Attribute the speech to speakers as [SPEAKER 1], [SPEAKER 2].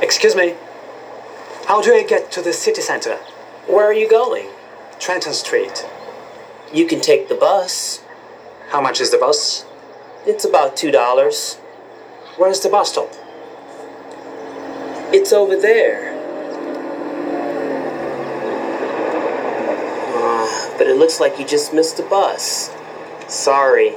[SPEAKER 1] Excuse me. How do I get to the city center?
[SPEAKER 2] Where are you going?
[SPEAKER 1] Trenton Street.
[SPEAKER 2] You can take the bus.
[SPEAKER 1] How much is the bus?
[SPEAKER 2] It's about $2.
[SPEAKER 1] Where's the bus stop?
[SPEAKER 2] It's over there. Ah, but it looks like you just missed the bus. Sorry.